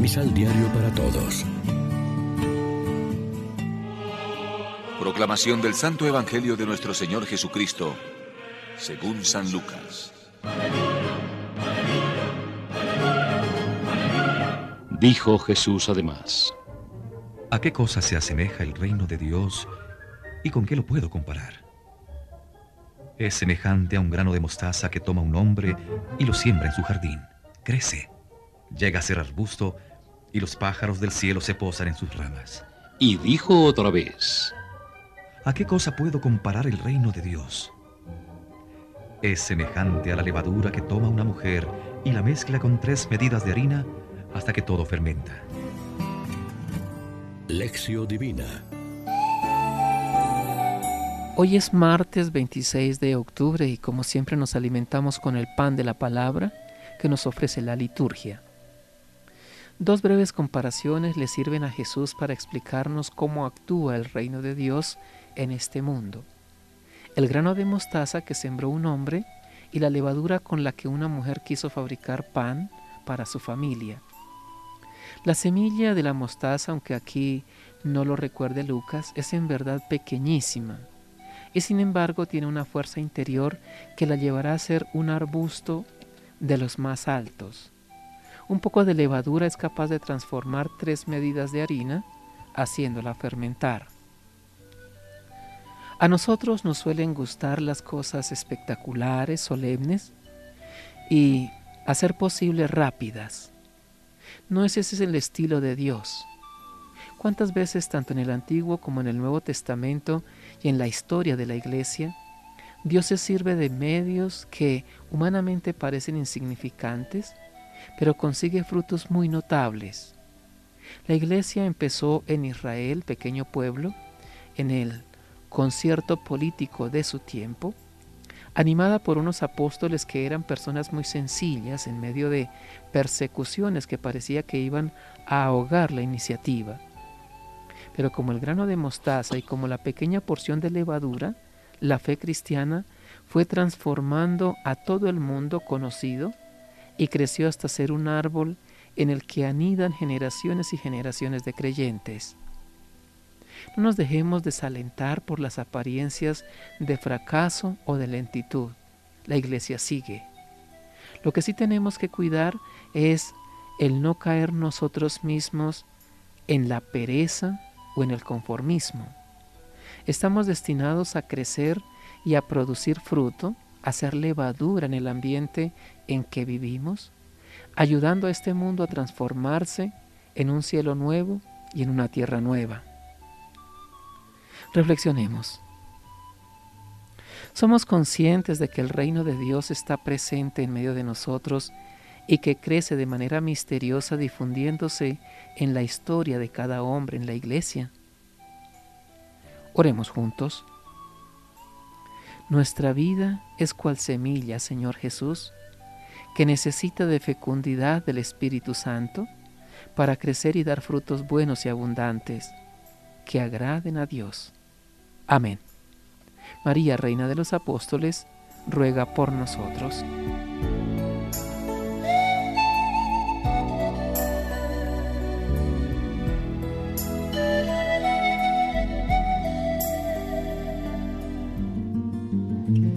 Misal Diario para Todos. Proclamación del Santo Evangelio de nuestro Señor Jesucristo, según San Lucas. Dijo Jesús además, ¿A qué cosa se asemeja el reino de Dios y con qué lo puedo comparar? Es semejante a un grano de mostaza que toma un hombre y lo siembra en su jardín. Crece, llega a ser arbusto y los pájaros del cielo se posan en sus ramas. Y dijo otra vez, ¿A qué cosa puedo comparar el reino de Dios? Es semejante a la levadura que toma una mujer y la mezcla con tres medidas de harina hasta que todo fermenta. Lección Divina. Hoy es martes 26 de octubre y como siempre nos alimentamos con el pan de la palabra que nos ofrece la liturgia. Dos breves comparaciones le sirven a Jesús para explicarnos cómo actúa el reino de Dios en este mundo. El grano de mostaza que sembró un hombre y la levadura con la que una mujer quiso fabricar pan para su familia. La semilla de la mostaza, aunque aquí no lo recuerde Lucas, es en verdad pequeñísima y sin embargo tiene una fuerza interior que la llevará a ser un arbusto de los más altos. Un poco de levadura es capaz de transformar tres medidas de harina, haciéndola fermentar. A nosotros nos suelen gustar las cosas espectaculares, solemnes y, a ser posible, rápidas. No es ese el estilo de Dios. ¿Cuántas veces, tanto en el Antiguo como en el Nuevo Testamento y en la historia de la Iglesia, Dios se sirve de medios que humanamente parecen insignificantes, pero consigue frutos muy notables? La Iglesia empezó en Israel, pequeño pueblo, en el concierto político de su tiempo, animada por unos apóstoles que eran personas muy sencillas en medio de persecuciones que parecía que iban a ahogar la iniciativa. Pero como el grano de mostaza y como la pequeña porción de levadura, la fe cristiana fue transformando a todo el mundo conocido y creció hasta ser un árbol en el que anidan generaciones y generaciones de creyentes. No nos dejemos desalentar por las apariencias de fracaso o de lentitud. La iglesia sigue. Lo que sí tenemos que cuidar es el no caer nosotros mismos en la pereza o en el conformismo. Estamos destinados a crecer y a producir fruto, a ser levadura en el ambiente en que vivimos, ayudando a este mundo a transformarse en un cielo nuevo y en una tierra nueva. Reflexionemos. Somos conscientes de que el reino de Dios está presente en medio de nosotros y que crece de manera misteriosa difundiéndose en la historia de cada hombre en la iglesia. Oremos juntos. Nuestra vida es cual semilla, Señor Jesús, que necesita de fecundidad del Espíritu Santo para crecer y dar frutos buenos y abundantes que agraden a Dios. Amén. María, Reina de los Apóstoles, ruega por nosotros.